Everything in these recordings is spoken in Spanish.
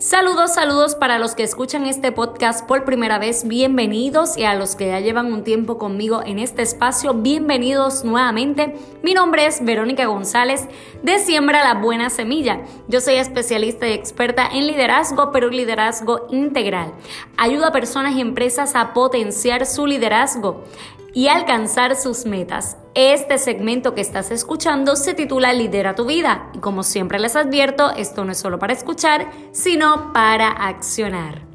Saludos, saludos para los que escuchan este podcast por primera vez, bienvenidos y a los que ya llevan un tiempo conmigo en este espacio, bienvenidos nuevamente. Mi nombre es Verónica González de Siembra la Buena Semilla. Yo soy especialista y experta en liderazgo, pero liderazgo integral. Ayuda a personas y empresas a potenciar su liderazgo y alcanzar sus metas. Este segmento que estás escuchando se titula Lidera tu vida y como siempre les advierto, esto no es solo para escuchar, sino para accionar.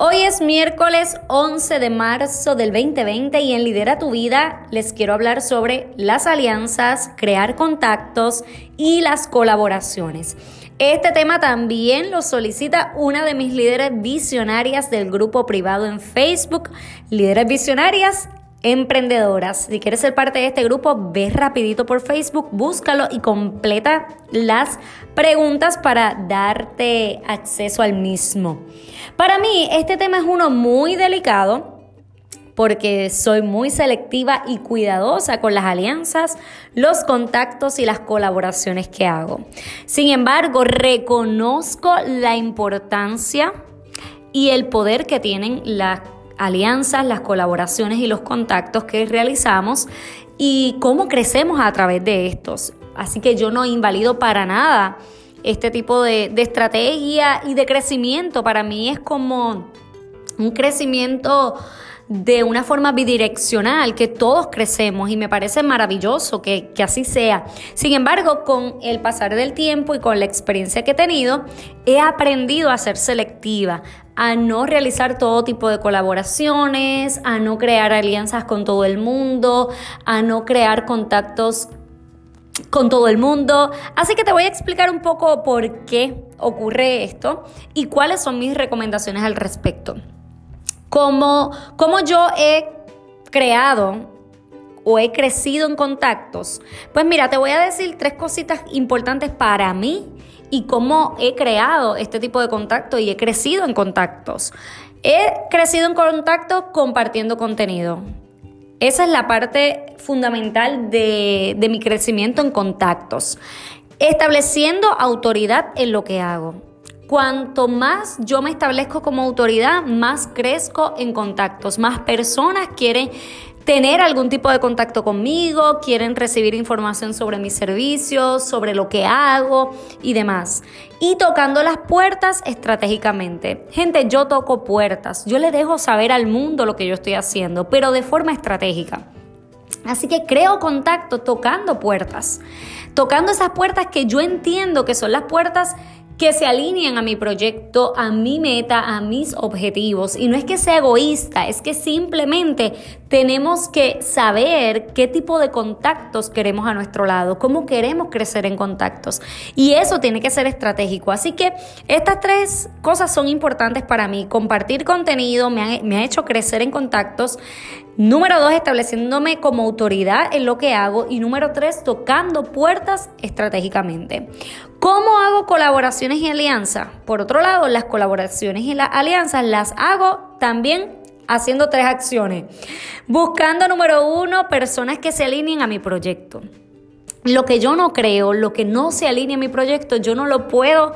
Hoy es miércoles 11 de marzo del 2020 y en Lidera tu vida les quiero hablar sobre las alianzas, crear contactos y las colaboraciones. Este tema también lo solicita una de mis líderes visionarias del grupo privado en Facebook, Líderes Visionarias emprendedoras. Si quieres ser parte de este grupo, ve rapidito por Facebook, búscalo y completa las preguntas para darte acceso al mismo. Para mí, este tema es uno muy delicado porque soy muy selectiva y cuidadosa con las alianzas, los contactos y las colaboraciones que hago. Sin embargo, reconozco la importancia y el poder que tienen las alianzas, las colaboraciones y los contactos que realizamos y cómo crecemos a través de estos. Así que yo no invalido para nada este tipo de, de estrategia y de crecimiento. Para mí es como un crecimiento de una forma bidireccional, que todos crecemos y me parece maravilloso que, que, así sea. Sin embargo, con el pasar del tiempo y con la experiencia que he tenido, he aprendido a ser selectiva, a no realizar todo tipo de colaboraciones, a no crear alianzas con todo el mundo, a no crear contactos con todo el mundo. Así que te voy a explicar un poco por qué ocurre esto y cuáles son mis recomendaciones al respecto. Como, como yo he creado o he crecido en contactos, pues mira, te voy a decir tres cositas importantes para mí y cómo he creado este tipo de contactos y he crecido en contactos. He crecido en contactos compartiendo contenido. Esa es la parte fundamental de mi crecimiento en contactos. Estableciendo autoridad en lo que hago. Cuanto más yo me establezco como autoridad, más crezco en contactos, más personas quieren tener algún tipo de contacto conmigo, quieren recibir información sobre mis servicios, sobre lo que hago y demás. Y tocando las puertas estratégicamente. Gente, yo toco puertas, yo le dejo saber al mundo lo que yo estoy haciendo, pero de forma estratégica. Así que creo contacto tocando puertas, tocando esas puertas que yo entiendo que son las puertas que se alineen a mi proyecto, a mi meta, a mis objetivos. Y no es que sea egoísta, es que simplemente tenemos que saber qué tipo de contactos queremos a nuestro lado, cómo queremos crecer en contactos. Y eso tiene que ser estratégico. Así que estas tres cosas son importantes para mí. Compartir contenido me ha, hecho crecer en contactos. Número dos, estableciéndome como autoridad en lo que hago. Y número tres, tocando puertas estratégicamente. ¿Cómo hago colaboraciones y alianzas? Por otro lado, las colaboraciones y las alianzas las hago también haciendo tres acciones. Buscando, número uno, personas que se alineen a mi proyecto. Lo que yo no creo, lo que no se alinea a mi proyecto, yo no lo puedo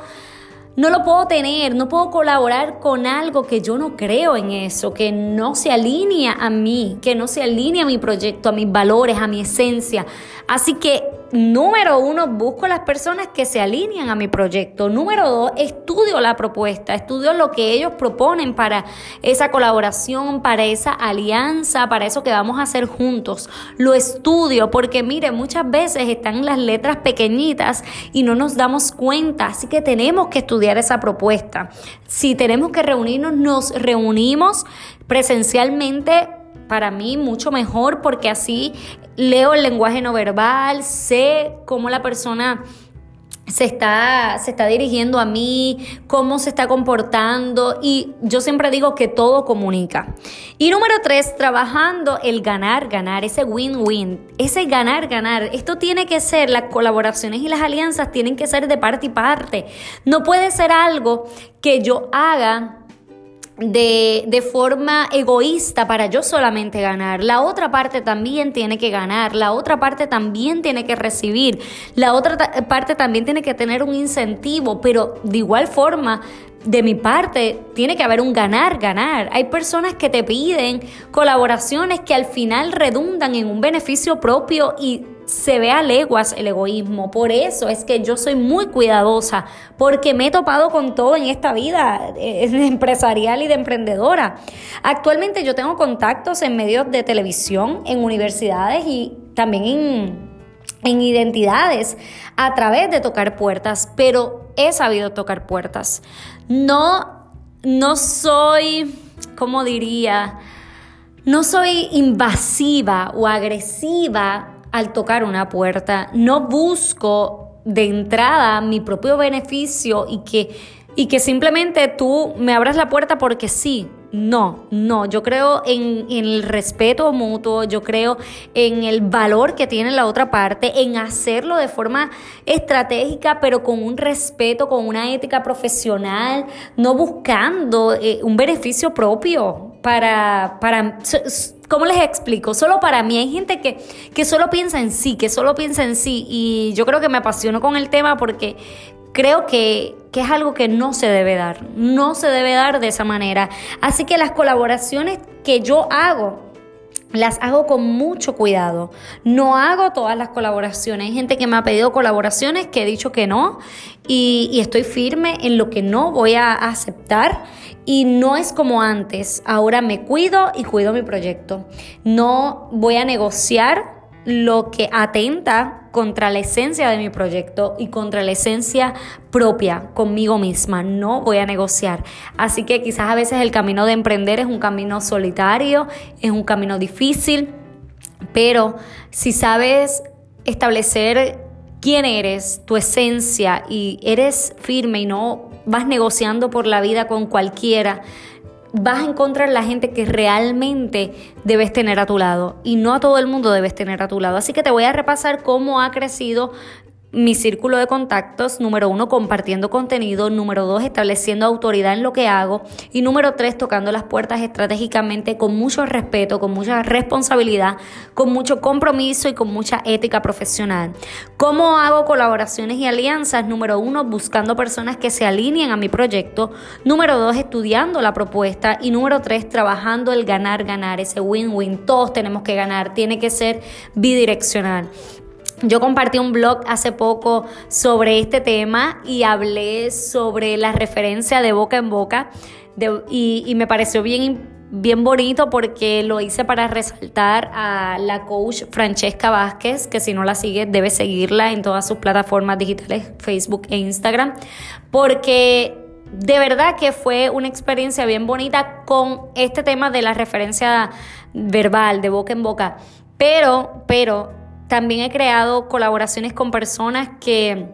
no lo puedo tener, no puedo colaborar con algo que yo no creo en eso, que no se alinea a mí, que no se alinea a mi proyecto, a mis valores, a mi esencia. Así que Número uno, busco las personas que se alinean a mi proyecto. Número dos, estudio la propuesta, estudio lo que ellos proponen para esa colaboración, para esa alianza, para eso que vamos a hacer juntos. Lo estudio porque, mire, muchas veces están las letras pequeñitas y no nos damos cuenta. Así que tenemos que estudiar esa propuesta. Si tenemos que reunirnos, nos reunimos presencialmente para mí mucho mejor porque así leo el lenguaje no verbal, sé cómo la persona se está, se está dirigiendo a mí, cómo se está comportando y yo siempre digo que todo comunica. Y número tres, trabajando el ganar, ganar, ese win-win, ese ganar, ganar. Esto tiene que ser, las colaboraciones y las alianzas tienen que ser de parte y parte. No puede ser algo que yo haga de, de, forma egoísta para yo solamente ganar. La otra parte también tiene que ganar, la otra parte también tiene que recibir, la otra parte también tiene que tener un incentivo, pero de igual forma de mi parte, tiene que haber un ganar, ganar. Hay personas que te piden colaboraciones que al final redundan en un beneficio propio y se ve a leguas el egoísmo. Por eso es que yo soy muy cuidadosa, porque me he topado con todo en esta vida eh, empresarial y de emprendedora. Actualmente yo tengo contactos en medios de televisión, en universidades y también en en identidades a través de tocar puertas, pero he sabido tocar puertas. No, no soy, ¿cómo diría? No soy invasiva o agresiva al tocar una puerta. No busco de entrada mi propio beneficio y que, y que simplemente tú me abras la puerta porque sí. No, no, yo creo en, el respeto mutuo, yo creo en el valor que tiene la otra parte, en hacerlo de forma estratégica, pero con un respeto, con una ética profesional, no buscando eh, un beneficio propio para, para, ¿cómo les explico? Solo para mí hay gente que, que solo piensa en sí, que solo piensa en sí, y yo creo que me apasiono con el tema porque creo que, es algo que no se debe dar, no se debe dar de esa manera. Así que las colaboraciones que yo hago, las hago con mucho cuidado. No hago todas las colaboraciones. Hay gente que me ha pedido colaboraciones que he dicho que no y, y, estoy firme en lo que no voy a aceptar y no es como antes. Ahora me cuido y cuido mi proyecto. No voy a negociar lo que atenta contra la esencia de mi proyecto y contra la esencia propia conmigo misma. No voy a negociar. Así que quizás a veces el camino de emprender es un camino solitario, es un camino difícil, pero si sabes establecer quién eres, tu esencia y eres firme y no vas negociando por la vida con cualquiera, vas a encontrar la gente que realmente debes tener a tu lado y no a todo el mundo debes tener a tu lado. Así que te voy a repasar cómo ha crecido mi círculo de contactos, número uno, compartiendo contenido, número dos, estableciendo autoridad en lo que hago y número tres, tocando las puertas estratégicamente con mucho respeto, con mucha responsabilidad, con mucho compromiso y con mucha ética profesional. ¿Cómo hago colaboraciones y alianzas? Número uno, buscando personas que se alineen a mi proyecto. Número dos, estudiando la propuesta. Y número tres, trabajando el ganar, ganar, ese win-win. Todos tenemos que ganar, tiene que ser bidireccional. Yo compartí un blog hace poco sobre este tema y hablé sobre la referencia de boca en boca y, me pareció bien, bien bonito porque lo hice para resaltar a la coach Francesca Vázquez, que si no la sigue debe seguirla en todas sus plataformas digitales, Facebook e Instagram, porque de verdad que fue una experiencia bien bonita con este tema de la referencia verbal, de boca en boca. Pero, pero también he creado colaboraciones con personas que,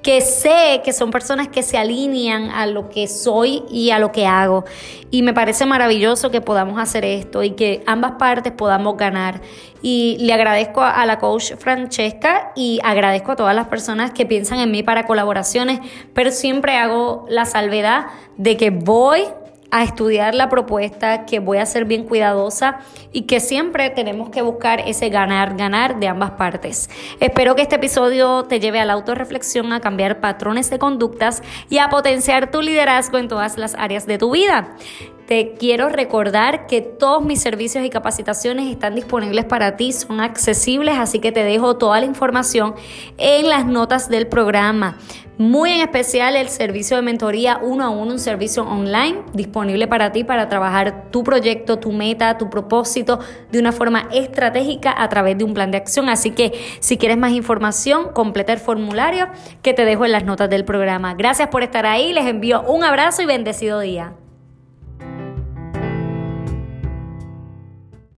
que sé que son personas que se alinean a lo que soy y a lo que hago. Y me parece maravilloso que podamos hacer esto y que ambas partes podamos ganar. Y le agradezco a la coach Francesca y agradezco a todas las personas que piensan en mí para colaboraciones, pero siempre hago la salvedad de que voy a estudiar la propuesta, que voy a ser bien cuidadosa y que siempre tenemos que buscar ese ganar, ganar de ambas partes. Espero que este episodio te lleve a la autorreflexión, a cambiar patrones de conductas y a potenciar tu liderazgo en todas las áreas de tu vida. Te quiero recordar que todos mis servicios y capacitaciones están disponibles para ti, son accesibles, así que te dejo toda la información en las notas del programa. Muy en especial el servicio de mentoría uno a uno, un servicio online disponible para ti para trabajar tu proyecto, tu meta, tu propósito de una forma estratégica a través de un plan de acción. Así que si quieres más información, completa el formulario que te dejo en las notas del programa. Gracias por estar ahí, les envío un abrazo y bendecido día.